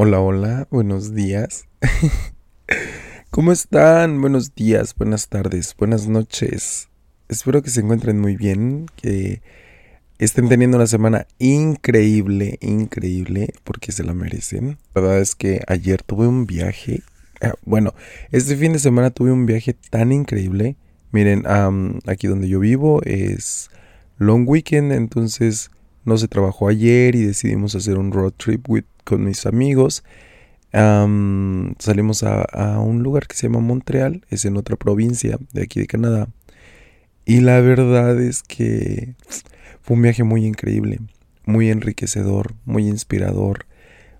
Hola, hola, buenos días. ¿Cómo están? Buenos días, buenas tardes, buenas noches. Espero que se encuentren muy bien, que estén teniendo una semana increíble, increíble, porque se la merecen. La verdad es que ayer tuve un viaje. Ah, bueno, este fin de semana tuve un viaje tan increíble. Miren, aquí donde yo vivo es long weekend, entonces no se trabajó ayer y decidimos hacer un road trip con mis amigos. salimos a, un lugar que se llama Montreal, es en otra provincia de aquí de Canadá. Y la verdad es que fue un viaje muy increíble, muy enriquecedor, muy inspirador.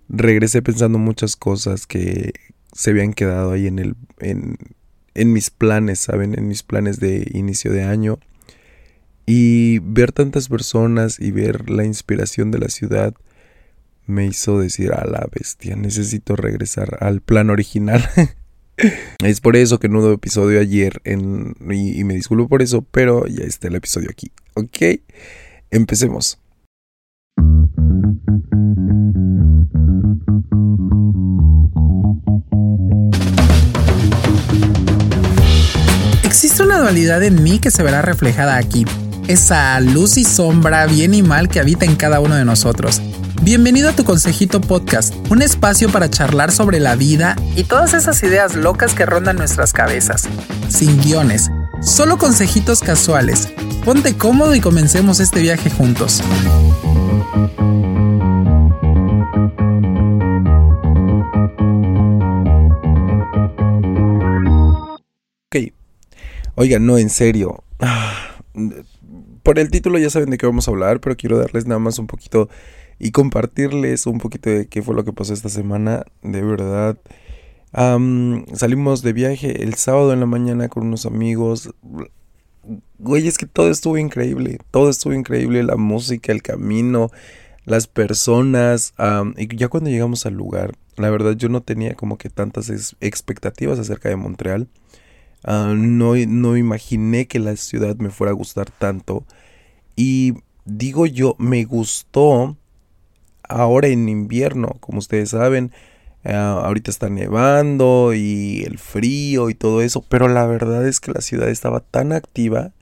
Regresé pensando muchas cosas que se habían quedado ahí en, el, en, en mis planes, ¿saben? En mis planes de inicio de año. Y ver tantas personas y ver la inspiración de la ciudad me hizo decir a la bestia, necesito regresar al plan original. es por eso que no hubo episodio ayer y, y, me disculpo por eso, pero ya está el episodio aquí. Ok, empecemos. Existe una dualidad en mí que se verá reflejada aquí esa luz y sombra, bien y mal que habita en cada uno de nosotros. Bienvenido a tu Consejito Podcast, un espacio para charlar sobre la vida y todas esas ideas locas que rondan nuestras cabezas. Sin guiones, solo consejitos casuales. Ponte cómodo y comencemos este viaje juntos. Ok. Oigan, no, en serio. Ah, por el título ya saben de qué vamos a hablar, pero quiero darles nada más un poquito y compartirles un poquito de qué fue lo que pasó esta semana. De verdad, salimos de viaje el sábado en la mañana con unos amigos. Güey, es que todo estuvo increíble, todo estuvo increíble, la música, el camino, las personas. y ya cuando llegamos al lugar, la verdad yo no tenía como que tantas expectativas acerca de Montreal. Ah, no, no imaginé que la ciudad me fuera a gustar tanto. Y digo yo, me gustó ahora en invierno, como ustedes saben. Ah, ahorita está nevando y el frío y todo eso, pero la verdad es que la ciudad estaba tan activa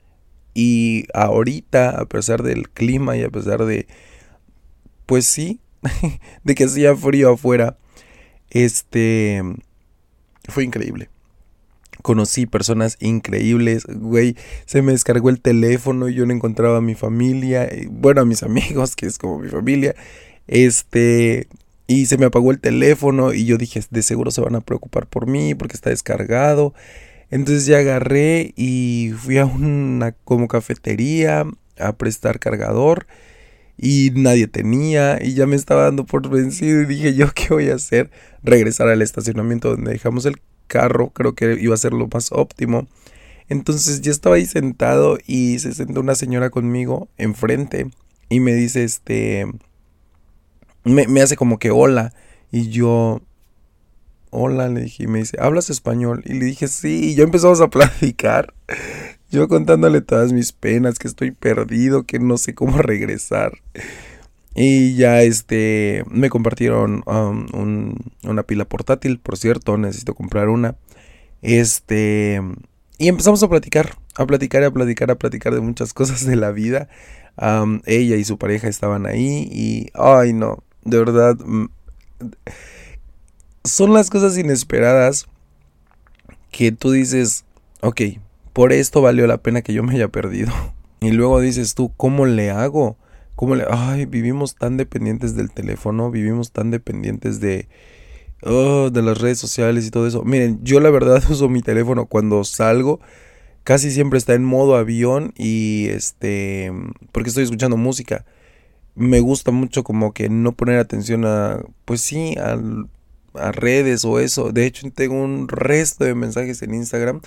y ahorita, a pesar del clima y a pesar de, pues sí, de que hacía frío afuera, este, fue increíble conocí personas increíbles, güey, se me descargó el teléfono y yo no encontraba a mi familia, bueno, a mis amigos, que es como mi familia, este, y se me apagó el teléfono y yo dije, de seguro se van a preocupar por mí porque está descargado. Entonces ya agarré y fui a una como cafetería a prestar cargador y nadie tenía y ya me estaba dando por vencido y dije yo qué voy a hacer regresar al estacionamiento donde dejamos el carro, creo que iba a ser lo más óptimo. Entonces ya estaba ahí sentado y se sentó una señora conmigo enfrente y me dice, este, me, hace como que hola y yo, hola, le dije y me dice, ¿hablas español? Y le dije, sí, y ya empezamos a platicar. Yo contándole todas mis penas, que estoy perdido, que no sé cómo regresar. Y ya este me compartieron um, una pila portátil, por cierto, necesito comprar una. Este y empezamos a platicar, a platicar, a platicar, a platicar de muchas cosas de la vida. Um, ella y su pareja estaban ahí y ay no, de verdad mm, son las cosas inesperadas que tú dices, ok, por esto valió la pena que yo me haya perdido. Y luego dices tú, ¿cómo le hago? ¿Cómo le.? Ay, vivimos tan dependientes del teléfono, vivimos tan dependientes de. Oh, de las redes sociales y todo eso. Miren, yo la verdad uso mi teléfono cuando salgo. Casi siempre está en modo avión y este. Porque estoy escuchando música. Me gusta mucho como que no poner atención a. Pues sí, a, a redes o eso. De hecho, tengo un resto de mensajes en Instagram.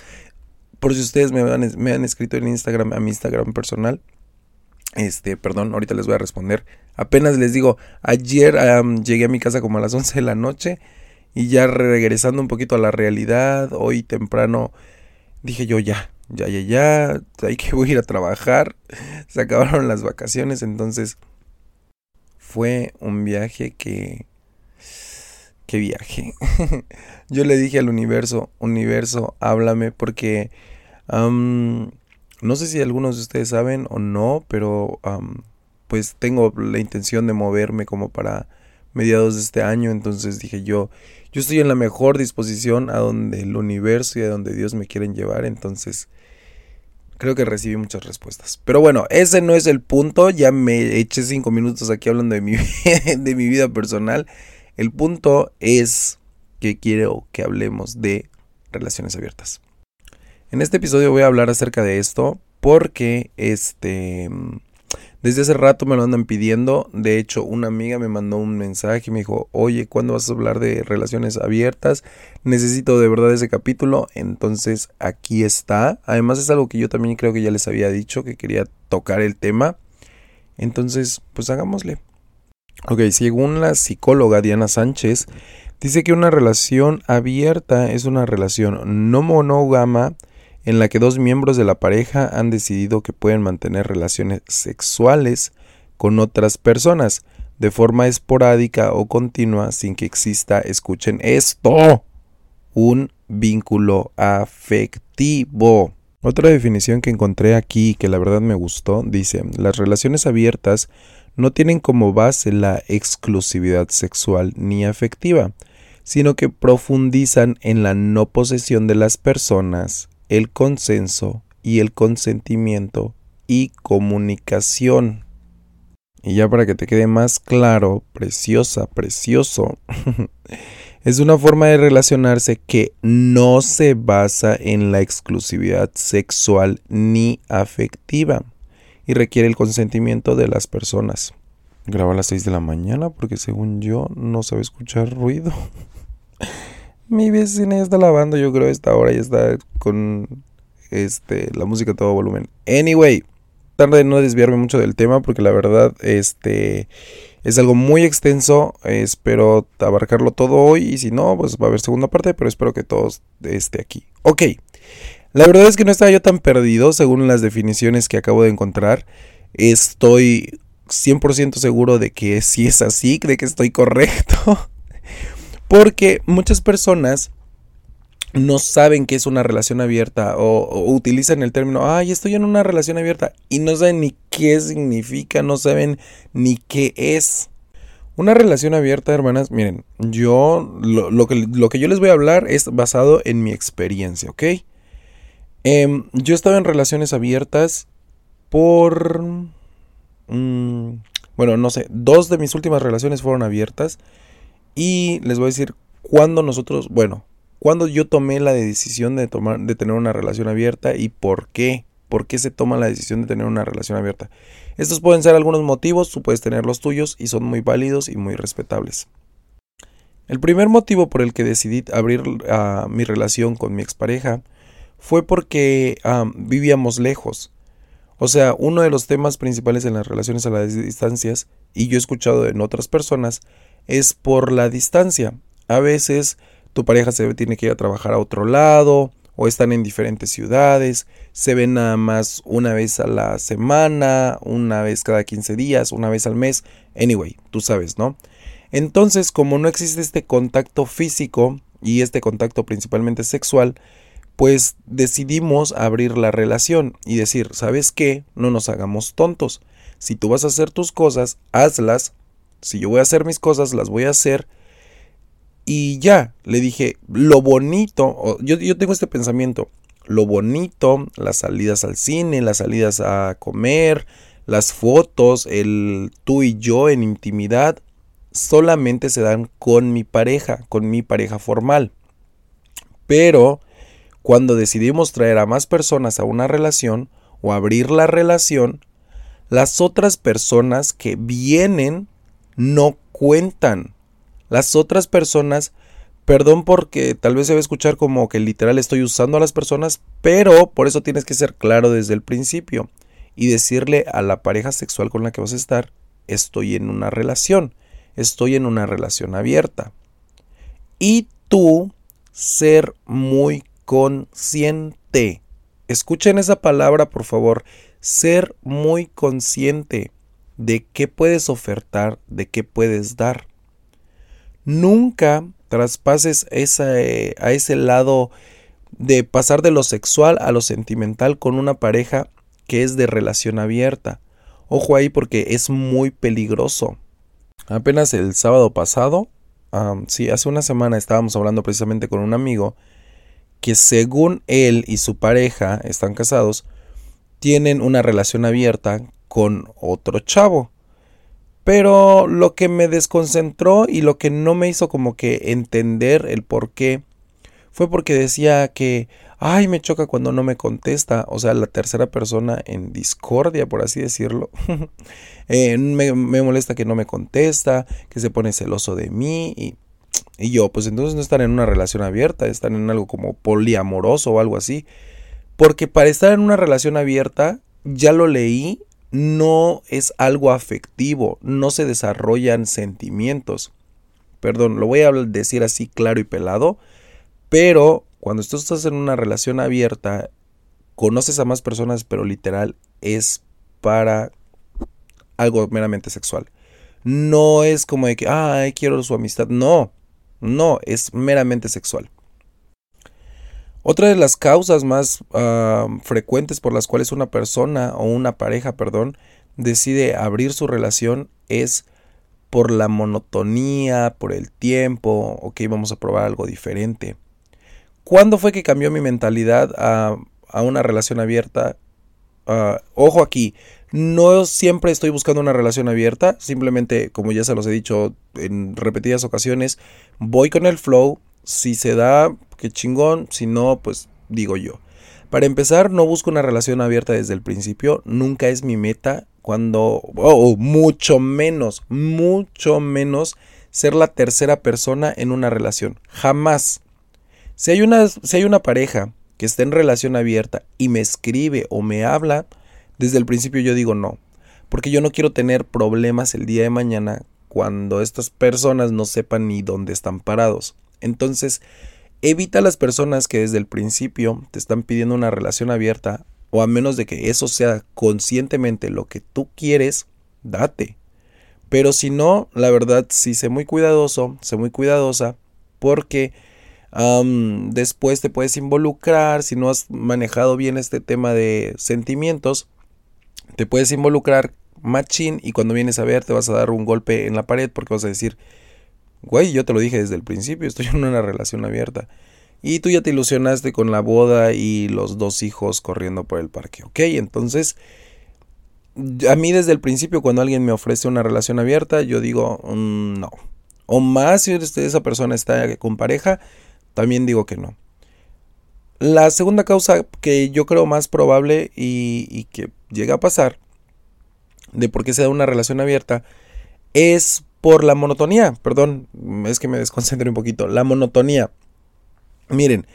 Por si ustedes me han, me han escrito en Instagram, a mi Instagram personal este, perdón, ahorita les voy a responder. Apenas les digo, ayer llegué a mi casa como a las 11 de la noche y ya regresando un poquito a la realidad, hoy temprano dije yo ya, ya, ya, ya, hay que ir a trabajar. Se acabaron las vacaciones, entonces fue un viaje que qué viaje. Yo le dije al universo, universo, háblame porque no sé si algunos de ustedes saben o no, pero pues tengo la intención de moverme como para mediados de este año, entonces dije yo, yo estoy en la mejor disposición a donde el universo y a donde Dios me quieren llevar, entonces creo que recibí muchas respuestas. Pero bueno, ese no es el punto, ya me eché cinco minutos aquí hablando de mi, de mi vida personal. El punto es que quiero que hablemos de relaciones abiertas. En este episodio voy a hablar acerca de esto porque este desde hace rato me lo andan pidiendo. De hecho, una amiga me mandó un mensaje y me dijo, oye, ¿cuándo vas a hablar de relaciones abiertas? Necesito de verdad ese capítulo. Entonces aquí está. Además es algo que yo también creo que ya les había dicho, que quería tocar el tema. Entonces, pues hagámosle. Ok, según la psicóloga Diana Sánchez, dice que una relación abierta es una relación no monógama en la que dos miembros de la pareja han decidido que pueden mantener relaciones sexuales con otras personas de forma esporádica o continua sin que exista, escuchen esto, un vínculo afectivo. Otra definición que encontré aquí que la verdad me gustó dice, las relaciones abiertas no tienen como base la exclusividad sexual ni afectiva, sino que profundizan en la no posesión de las personas el consenso y el consentimiento y comunicación. Y ya para que te quede más claro, preciosa, precioso, es una forma de relacionarse que no se basa en la exclusividad sexual ni afectiva y requiere el consentimiento de las personas. Graba a las 6 de la mañana porque según yo no sabe escuchar ruido. Mi vecina ya está lavando, yo creo, esta hora ya está con este, la música a todo volumen. Anyway, tarde de no desviarme mucho del tema porque la verdad este, es algo muy extenso. espero abarcarlo todo hoy y si no, pues va a haber segunda parte, pero espero que todos esté aquí. Ok, la verdad es que no estaba yo tan perdido según las definiciones que acabo de encontrar. Estoy 100% seguro de que sí es así, de que estoy correcto. Porque muchas personas no saben qué es una relación abierta o, utilizan el término, ay, estoy en una relación abierta y no saben ni qué significa, no saben ni qué es. Una relación abierta, hermanas, miren, yo lo, que, lo que, yo les voy a hablar es basado en mi experiencia, ¿ok? Em, yo estaba en relaciones abiertas por... Mm, bueno, no sé, dos de mis últimas relaciones fueron abiertas. Y les voy a decir cuándo nosotros, bueno, cuándo yo tomé la decisión de, tomar, de tener una relación abierta y por qué. ¿Por qué se toma la decisión de tener una relación abierta? Estos pueden ser algunos motivos, tú puedes tener los tuyos y son muy válidos y muy respetables. El primer motivo por el que decidí abrir ah, mi relación con mi expareja fue porque ah, vivíamos lejos. O sea, uno de los temas principales en las relaciones a las distancias, y yo he escuchado en otras personas, es por la distancia. A veces tu pareja se tiene que ir a trabajar a otro lado o están en diferentes ciudades, se ven nada más una vez a la semana, una vez cada 15 días, una vez al mes, anyway, tú sabes, ¿no? Entonces, como no existe este contacto físico y este contacto principalmente sexual, pues decidimos abrir la relación y decir, ¿sabes qué? No nos hagamos tontos. Si tú vas a hacer tus cosas, hazlas si yo voy a hacer mis cosas, las voy a hacer. Y ya, le dije, lo bonito, yo, yo tengo este pensamiento, lo bonito, las salidas al cine, las salidas a comer, las fotos, el tú y yo en intimidad, solamente se dan con mi pareja, con mi pareja formal. Pero cuando decidimos traer a más personas a una relación o abrir la relación, las otras personas que vienen no cuentan. Las otras personas, perdón porque tal vez se va a escuchar como que literal estoy usando a las personas, pero por eso tienes que ser claro desde el principio y decirle a la pareja sexual con la que vas a estar, estoy en una relación, estoy en una relación abierta. Y tú ser muy consciente. Escuchen esa palabra, por favor. Ser muy consciente de qué puedes ofertar, de qué puedes dar. Nunca traspases ese, a ese lado de pasar de lo sexual a lo sentimental con una pareja que es de relación abierta. Ojo ahí porque es muy peligroso. Apenas el sábado pasado, sí, hace una semana estábamos hablando precisamente con un amigo que según él y su pareja están casados, tienen una relación abierta con otro chavo. Pero lo que me desconcentró y lo que no me hizo como que entender el por qué fue porque decía que, ay, me choca cuando no me contesta, o sea, la tercera persona en discordia, por así decirlo. Eh, me, molesta que no me contesta, que se pone celoso de mí y, y yo, pues entonces no están en una relación abierta, están en algo como poliamoroso o algo así. Porque para estar en una relación abierta, ya lo leí, no es algo afectivo, no se desarrollan sentimientos. Perdón, lo voy a decir así claro y pelado, pero cuando estás en una relación abierta, conoces a más personas, pero literal es para algo meramente sexual. No es como de que, ay, quiero su amistad. No, no, es meramente sexual. Otra de las causas más frecuentes por las cuales una persona o una pareja, perdón, decide abrir su relación es por la monotonía, por el tiempo, ok, vamos a probar algo diferente. ¿Cuándo fue que cambió mi mentalidad a, una relación abierta? Ah, ojo aquí, no siempre estoy buscando una relación abierta, simplemente, como ya se los he dicho en repetidas ocasiones, voy con el flow, si se da, qué chingón, si no, pues digo yo. Para empezar, no busco una relación abierta desde el principio, nunca es mi meta, cuando, oh, mucho menos, mucho menos ser la tercera persona en una relación, jamás. Si hay, una, si hay una pareja que está en relación abierta y me escribe o me habla, desde el principio yo digo no. Porque yo no quiero tener problemas el día de mañana cuando estas personas no sepan ni dónde están parados. Entonces, evita a las personas que desde el principio te están pidiendo una relación abierta o a menos de que eso sea conscientemente lo que tú quieres, date. Pero si no, la verdad sí sé muy cuidadoso, sé muy cuidadosa porque después te puedes involucrar, si no has manejado bien este tema de sentimientos, te puedes involucrar machín y cuando vienes a ver te vas a dar un golpe en la pared porque vas a decir, güey, yo te lo dije desde el principio, estoy en una relación abierta. Y tú ya te ilusionaste con la boda y los dos hijos corriendo por el parque, ¿ok? Entonces, a mí desde el principio cuando alguien me ofrece una relación abierta, yo digo, mm, no. O más si esa persona está con pareja, también digo que no. La segunda causa que yo creo más probable y, que llega a pasar de por qué se da una relación abierta es por la monotonía. Perdón, es que me desconcentré un poquito. La monotonía. Miren,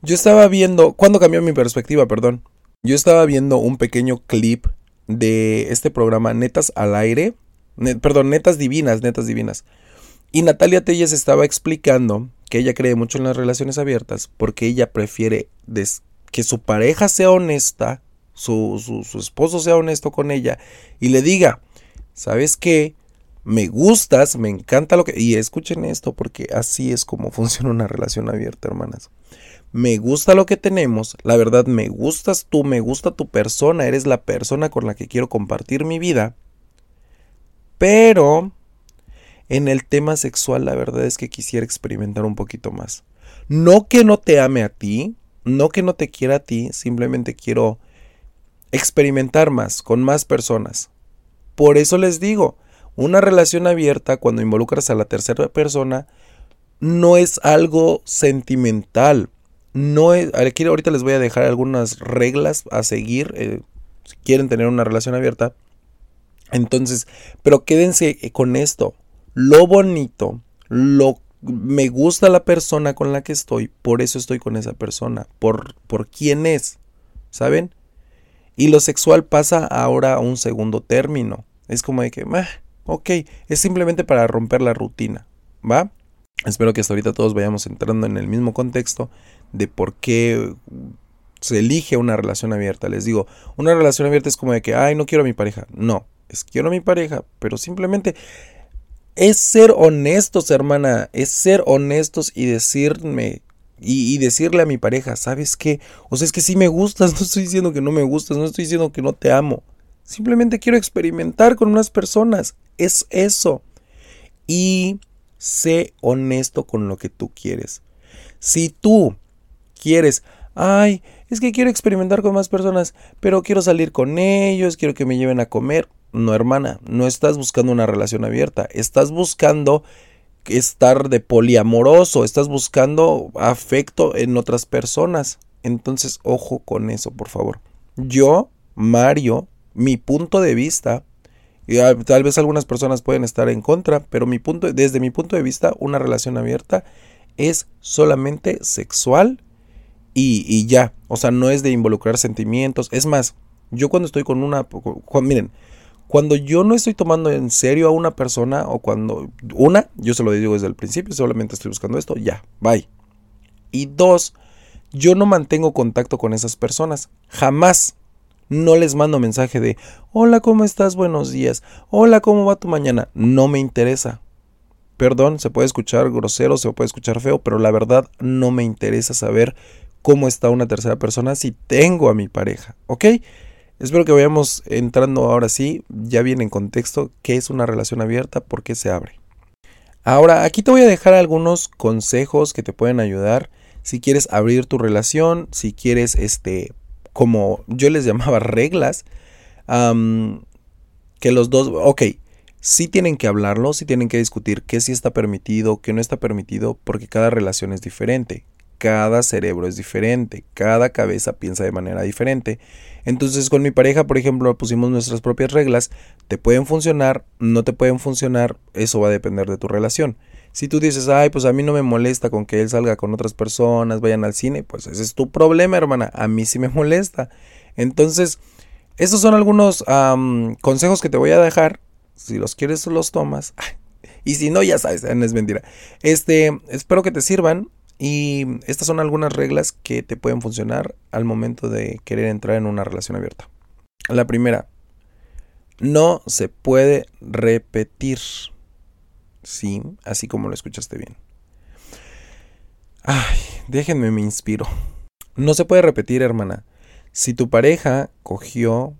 yo estaba viendo, ¿cuándo cambió mi perspectiva? Perdón. Yo estaba viendo un pequeño clip de este programa Netas al aire. perdón, Netas Divinas, Netas Divinas. Y Natalia Telles estaba explicando que ella cree mucho en las relaciones abiertas porque ella prefiere que su pareja sea honesta, su, su, esposo sea honesto con ella y le diga, ¿sabes qué? Me gustas, me encanta lo que... Y escuchen esto porque así es como funciona una relación abierta, hermanas. Me gusta lo que tenemos, la verdad me gustas tú, me gusta tu persona, eres la persona con la que quiero compartir mi vida, pero en el tema sexual la verdad es que quisiera experimentar un poquito más. No que no te ame a ti, no que no te quiera a ti, simplemente quiero experimentar más con más personas. Por eso les digo, una relación abierta cuando involucras a la tercera persona no es algo sentimental. No es, aquí ahorita les voy a dejar algunas reglas a seguir eh, si quieren tener una relación abierta. Entonces, pero quédense con esto lo bonito, lo me gusta la persona con la que estoy, por eso estoy con esa persona, por, por quién es, ¿saben? Y lo sexual pasa ahora a un segundo término. Es como de que, ok, es simplemente para romper la rutina, ¿va? Espero que hasta ahorita todos vayamos entrando en el mismo contexto de por qué se elige una relación abierta. Les digo, una relación abierta es como de que, ay, no quiero a mi pareja. No, es quiero a mi pareja, pero simplemente Es ser honestos, hermana, es ser honestos y decirme y, decirle a mi pareja, ¿sabes qué? O sea, es que sí me gustas, no estoy diciendo que no me gustas, no estoy diciendo que no te amo. Simplemente quiero experimentar con unas personas. Es eso. Y sé honesto con lo que tú quieres. Si tú quieres, ay, es que quiero experimentar con más personas, pero quiero salir con ellos, quiero que me lleven a comer. No, hermana, no estás buscando una relación abierta, estás buscando estar de poliamoroso, estás buscando afecto en otras personas. Entonces, ojo con eso, por favor. Yo, Mario, mi punto de vista, y tal vez algunas personas pueden estar en contra, pero mi punto, desde mi punto de vista, una relación abierta es solamente sexual y, y ya. O sea, no es de involucrar sentimientos. Es más, yo cuando estoy con una... miren, cuando yo no estoy tomando en serio a una persona o cuando una, yo se lo digo desde el principio, solamente estoy buscando esto, ya, bye. Y dos, yo no mantengo contacto con esas personas, jamás. No les mando mensaje de, hola, ¿cómo estás? Buenos días. Hola, ¿cómo va tu mañana? No me interesa. Perdón, se puede escuchar grosero, se puede escuchar feo, pero la verdad no me interesa saber cómo está una tercera persona si tengo a mi pareja, ¿ok? Espero que vayamos entrando ahora sí, ya bien en contexto, qué es una relación abierta, por qué se abre. Ahora, aquí te voy a dejar algunos consejos que te pueden ayudar si quieres abrir tu relación, si quieres, este, como yo les llamaba reglas, que los dos, ok, sí tienen que hablarlo, sí tienen que discutir qué sí está permitido, qué no está permitido, porque cada relación es diferente cada cerebro es diferente, cada cabeza piensa de manera diferente. Entonces con mi pareja, por ejemplo, pusimos nuestras propias reglas, te pueden funcionar, no te pueden funcionar, eso va a depender de tu relación. Si tú dices, ay, pues a mí no me molesta con que él salga con otras personas, vayan al cine, pues ese es tu problema, hermana, a mí sí me molesta. Entonces, estos son algunos consejos que te voy a dejar. Si los quieres, los tomas. y si no, ya sabes, no es mentira. Este, espero que te sirvan. Y estas son algunas reglas que te pueden funcionar al momento de querer entrar en una relación abierta. La primera, no se puede repetir. Sí, así como lo escuchaste bien. Ay, déjenme me inspiro. No se puede repetir, hermana. Si tu pareja cogió,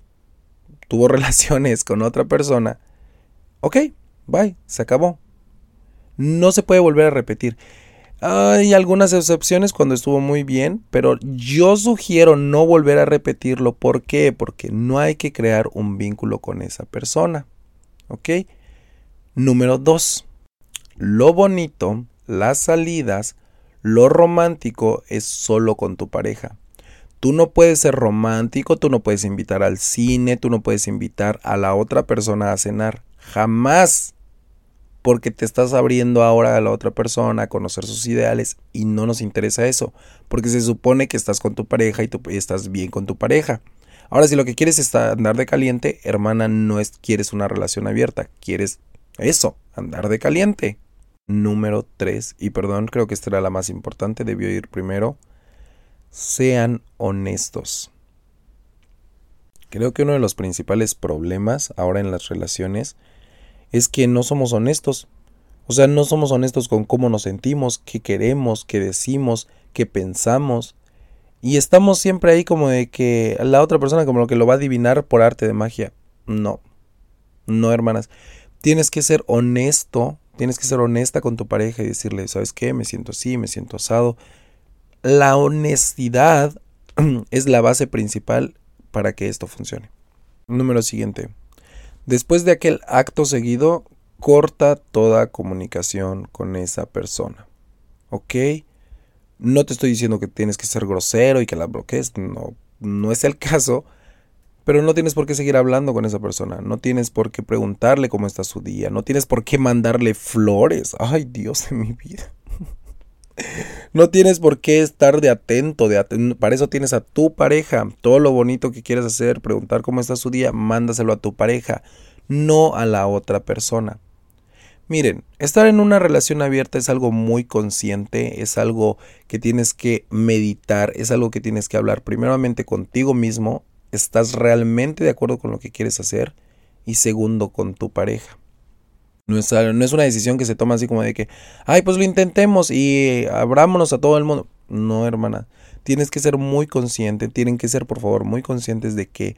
tuvo relaciones con otra persona, ok, bye, se acabó. No se puede volver a repetir. Hay algunas excepciones cuando estuvo muy bien, pero yo sugiero no volver a repetirlo. ¿Por qué? Porque no hay que crear un vínculo con esa persona. ¿Ok? Número 2. Lo bonito, las salidas, lo romántico es solo con tu pareja. Tú no puedes ser romántico, tú no puedes invitar al cine, tú no puedes invitar a la otra persona a cenar. Jamás porque te estás abriendo ahora a la otra persona, a conocer sus ideales y no nos interesa eso, porque se supone que estás con tu pareja y, tú, estás bien con tu pareja. Ahora, si lo que quieres es andar de caliente, hermana, no es quieres una relación abierta, quieres eso, andar de caliente. Número 3, y perdón, creo que esta era la más importante, debió ir primero. Sean honestos. Creo que uno de los principales problemas ahora en las relaciones es que no somos honestos. O sea, no somos honestos con cómo nos sentimos, qué queremos, qué decimos, qué pensamos. Y estamos siempre ahí como de que la otra persona como lo que lo va a adivinar por arte de magia. No. No, hermanas. Tienes que ser honesto, tienes que ser honesta con tu pareja y decirle, ¿sabes qué? Me siento así, me siento asado. La honestidad es la base principal para que esto funcione. Número siguiente. Después de aquel acto seguido, corta toda comunicación con esa persona. ¿Ok? No te estoy diciendo que tienes que ser grosero y que la bloquees, no, no es el caso, pero no tienes por qué seguir hablando con esa persona, no tienes por qué preguntarle cómo está su día, no tienes por qué mandarle flores. Ay, Dios de mi vida. No tienes por qué estar de atento, de para eso tienes a tu pareja. Todo lo bonito que quieres hacer, preguntar cómo está su día, mándaselo a tu pareja, no a la otra persona. Miren, estar en una relación abierta es algo muy consciente, es algo que tienes que meditar, es algo que tienes que hablar primeramente contigo mismo, estás realmente de acuerdo con lo que quieres hacer y segundo con tu pareja. No es, no es una decisión que se toma así como de que, ay, pues lo intentemos y abrámonos a todo el mundo. No, hermana. Tienes que ser muy consciente, tienen que ser, por favor, muy conscientes de que,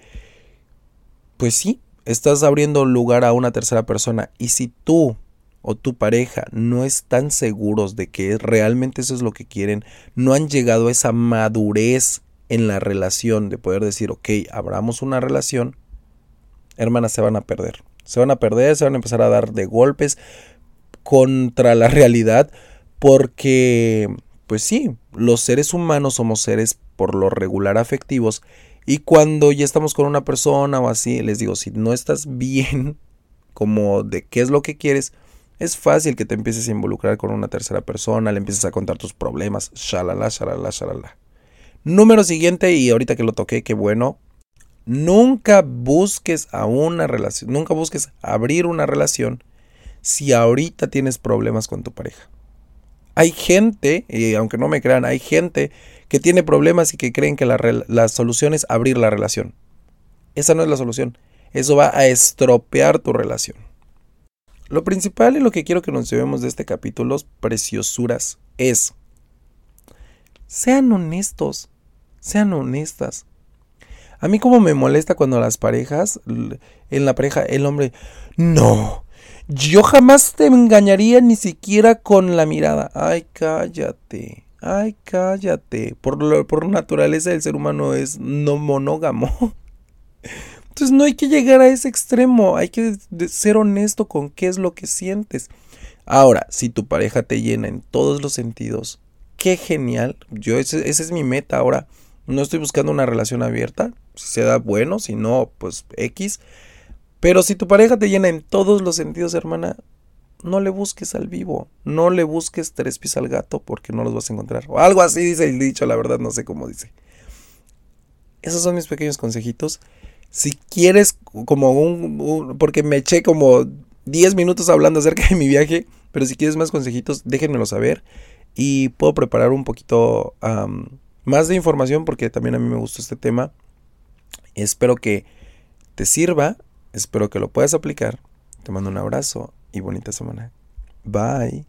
pues sí, estás abriendo lugar a una tercera persona. Y si tú o tu pareja no están seguros de que realmente eso es lo que quieren, no han llegado a esa madurez en la relación de poder decir, ok, abramos una relación, hermanas, se van a perder. Se van a perder, se van a empezar a dar de golpes contra la realidad porque, pues sí, los seres humanos somos seres por lo regular afectivos y cuando ya estamos con una persona o así, les digo, si no estás bien como de qué es lo que quieres, es fácil que te empieces a involucrar con una tercera persona, le empieces a contar tus problemas, shalala, shalala, shalala. Número siguiente, y ahorita que lo toqué, qué bueno, nunca busques a una relación, nunca busques abrir una relación si ahorita tienes problemas con tu pareja. Hay gente, y aunque no me crean, hay gente que tiene problemas y que creen que la, la solución es abrir la relación. Esa no es la solución. Eso va a estropear tu relación. Lo principal y lo que quiero que nos llevemos de este capítulo, preciosuras, es, sean honestos, sean honestas. A mí como me molesta cuando las parejas, en la pareja, el hombre, no, yo jamás te engañaría ni siquiera con la mirada. Ay, cállate. Ay, cállate. Por, por naturaleza el ser humano es no monógamo. Entonces no hay que llegar a ese extremo. Hay que ser honesto con qué es lo que sientes. Ahora, si tu pareja te llena en todos los sentidos, qué genial. Yo, esa es mi meta ahora. No estoy buscando una relación abierta. Si se da bueno, si no, pues X. Pero si tu pareja te llena en todos los sentidos, hermana, no le busques al vivo, no le busques tres pies al gato porque no los vas a encontrar. O algo así dice el dicho, la verdad no sé cómo dice. Esos son mis pequeños consejitos. Si quieres como un, porque me eché como 10 minutos hablando acerca de mi viaje, pero si quieres más consejitos, déjenmelo saber y puedo preparar un poquito más de información porque también a mí me gustó este tema. Espero que te sirva Espero que lo puedas aplicar. Te mando un abrazo y bonita semana. Bye.